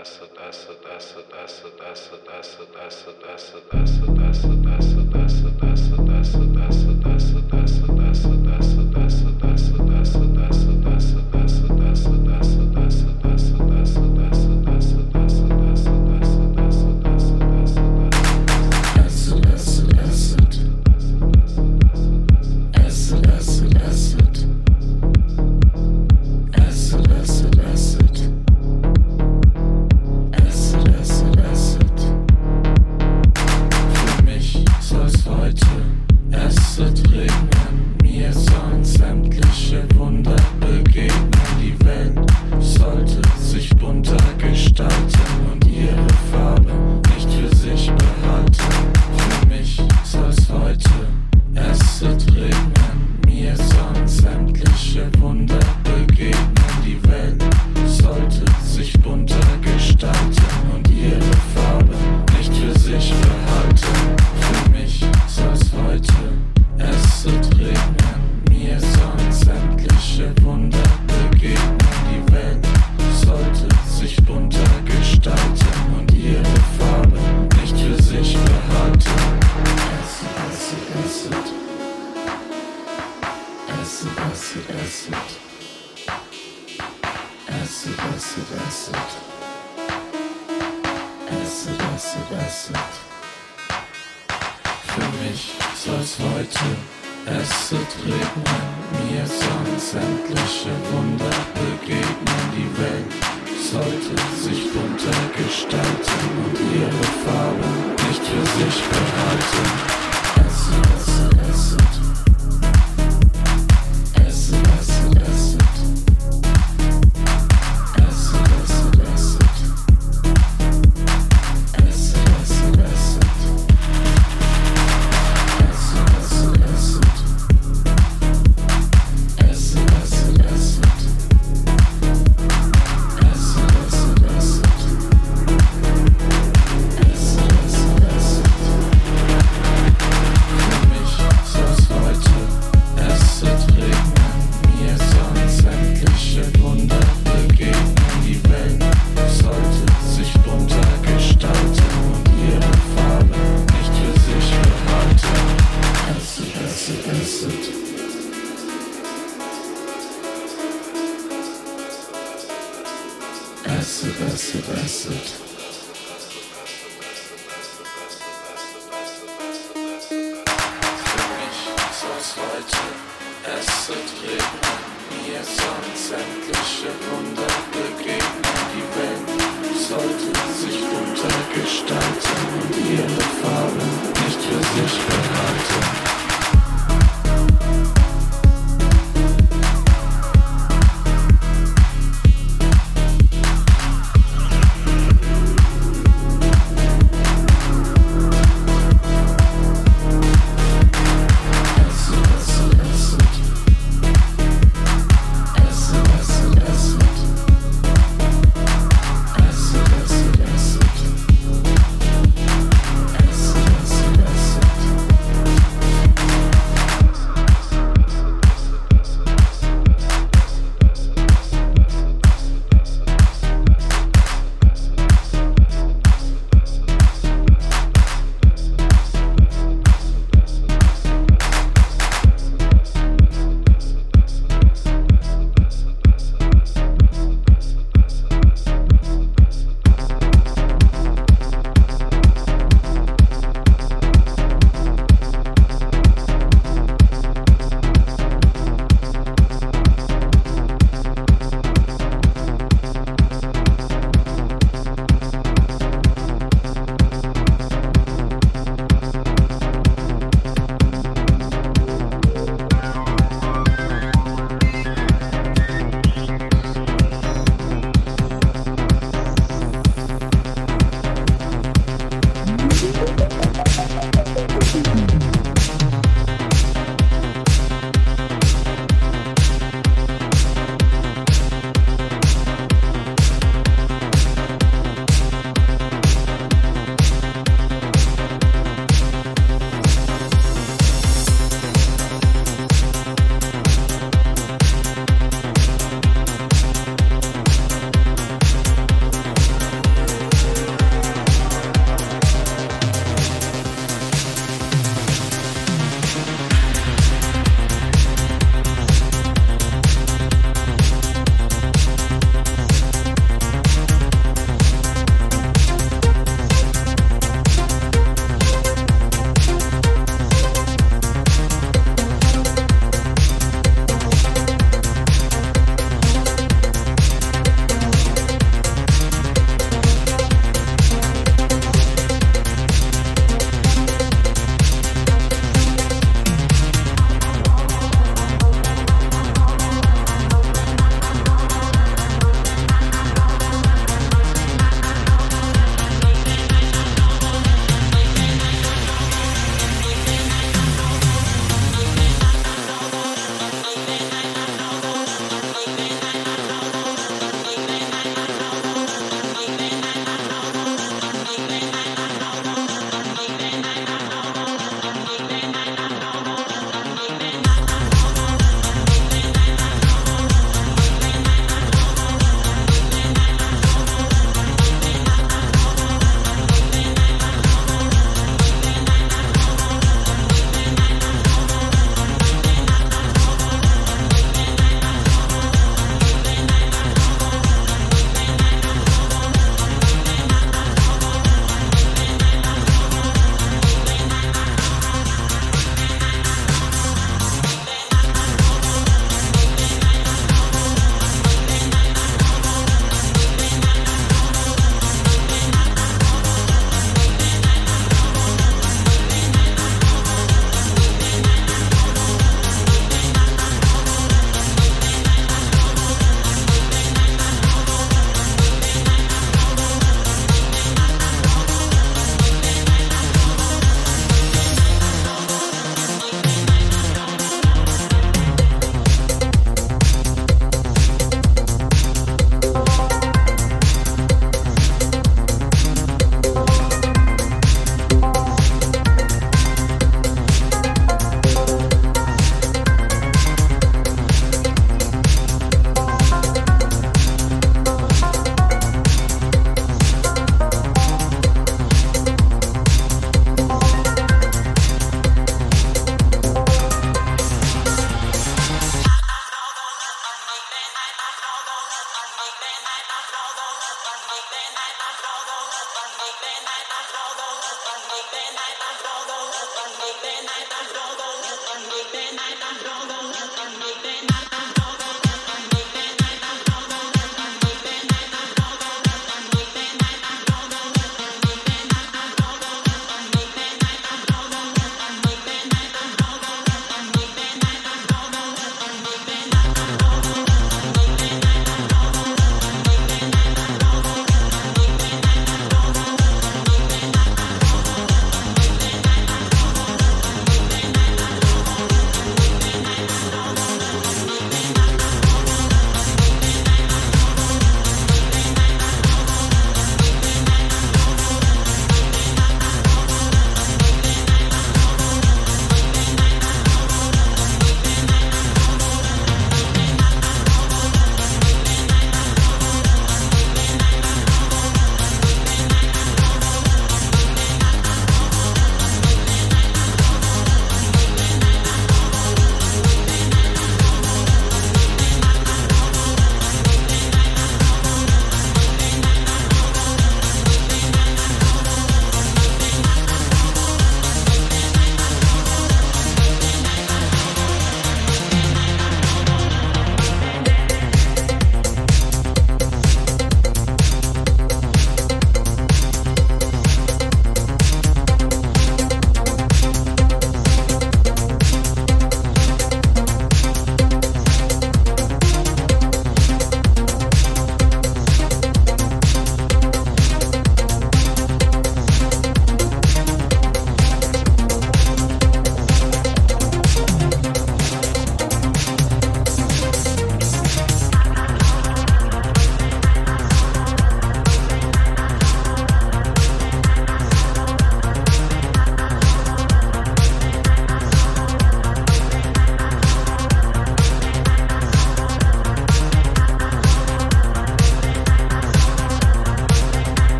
acid acid acid acid acid acid acid acid acid acid, acid, acid.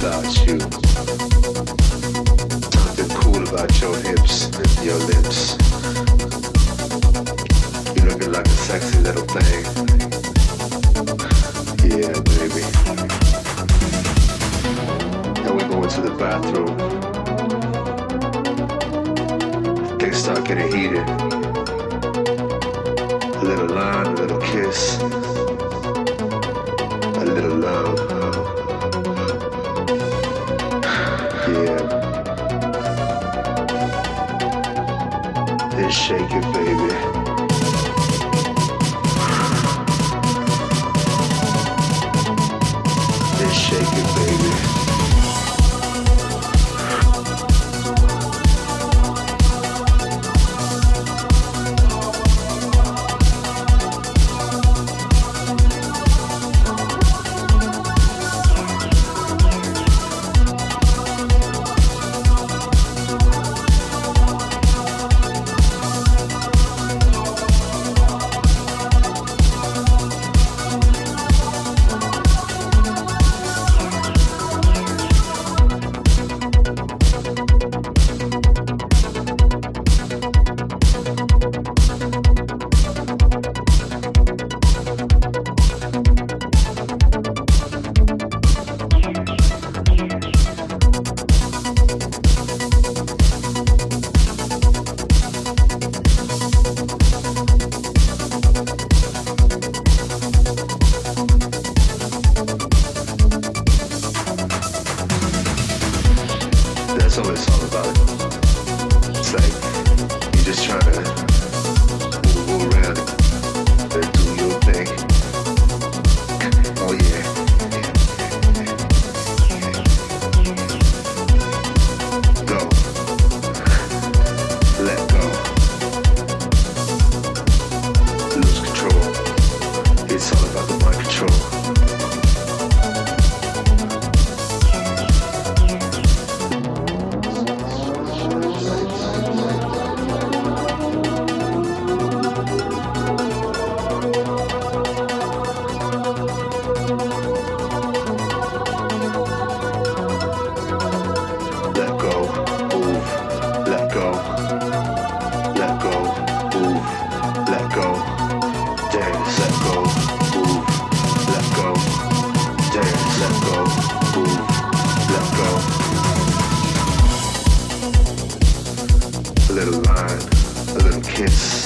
about you. Nothing cool about your hips and your lips. You looking like a sexy little thing. Yeah, baby. Now we going to the bathroom. They start getting heated. A little line, a little kiss, a little love. shake it, baby. A little kiss.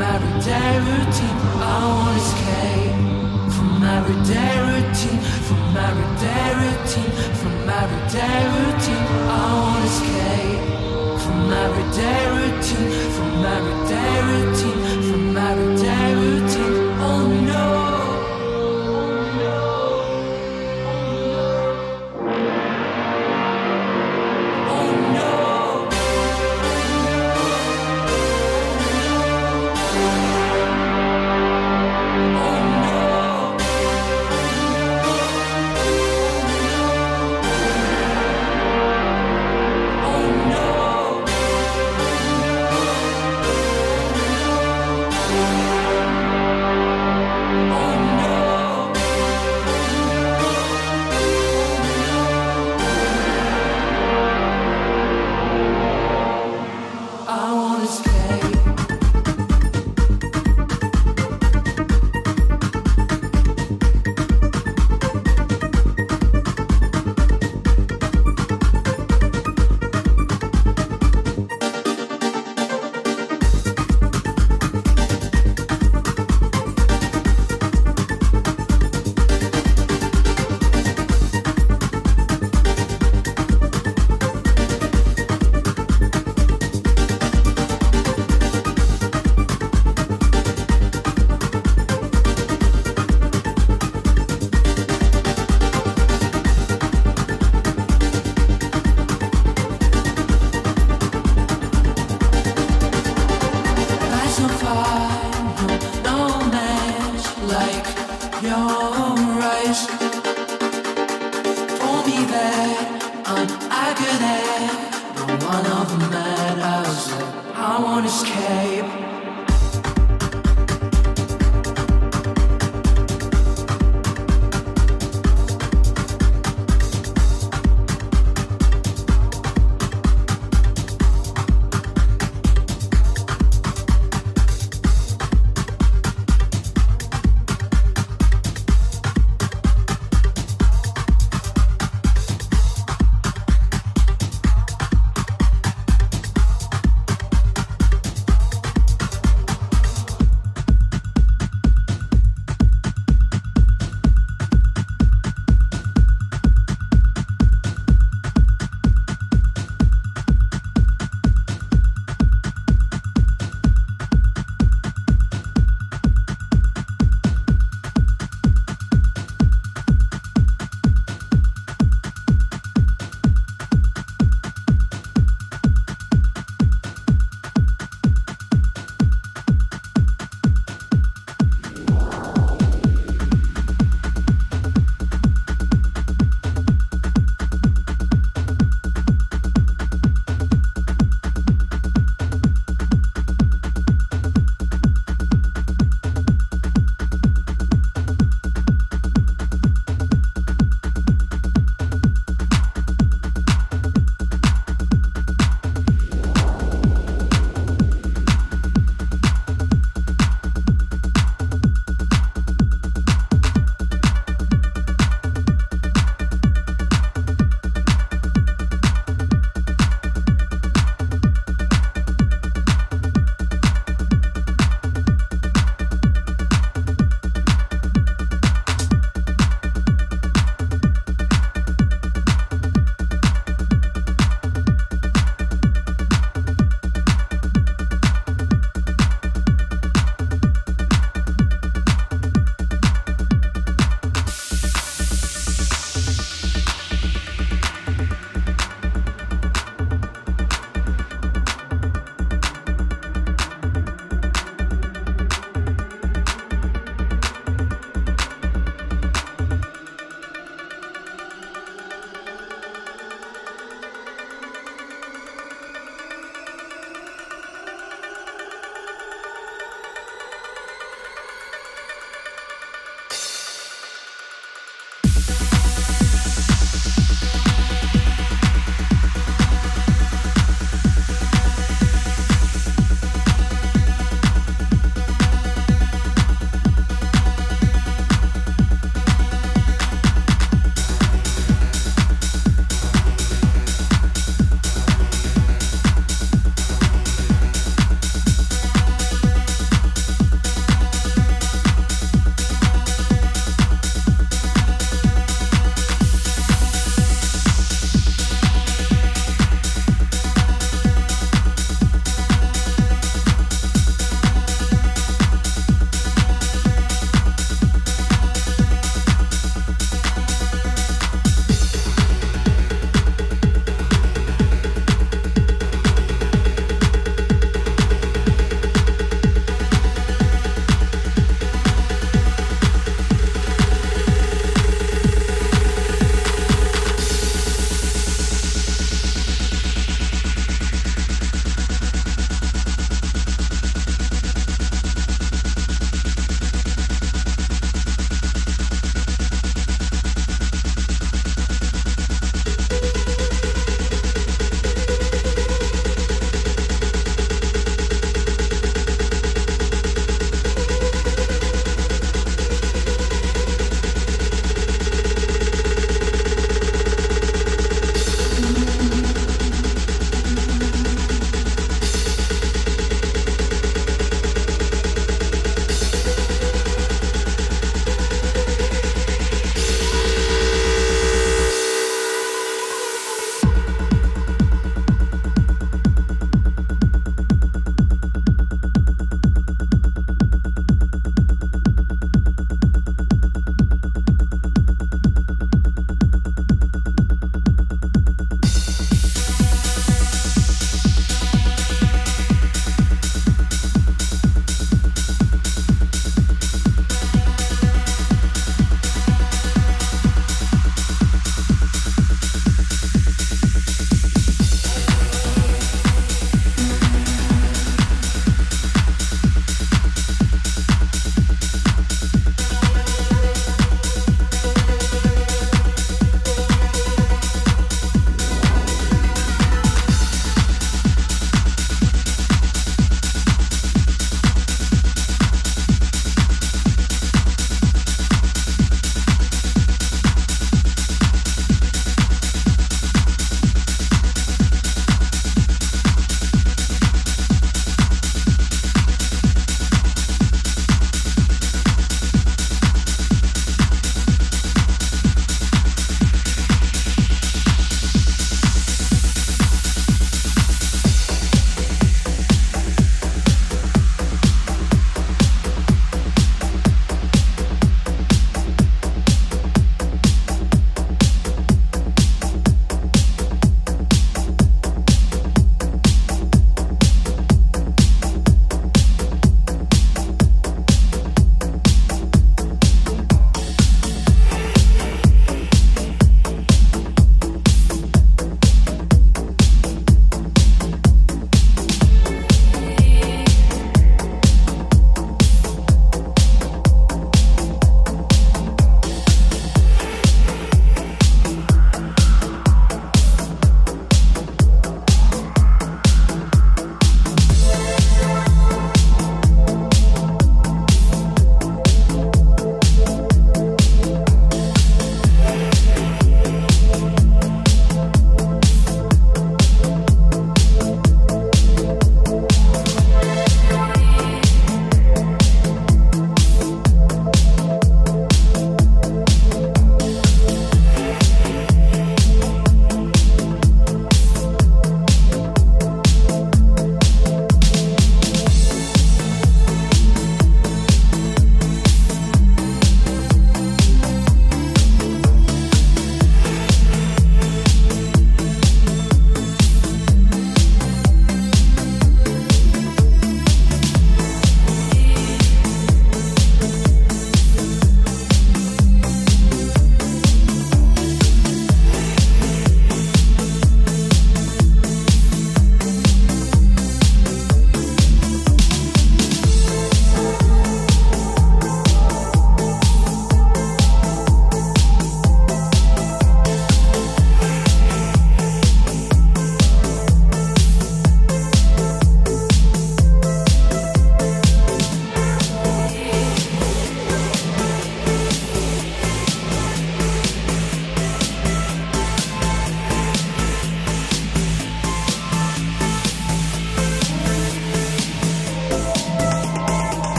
Everyday routine. I wanna escape from everyday routine, from everyday routine, from everyday routine. I wanna escape from everyday routine, from everyday routine,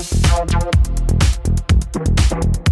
Thank you.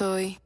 Soy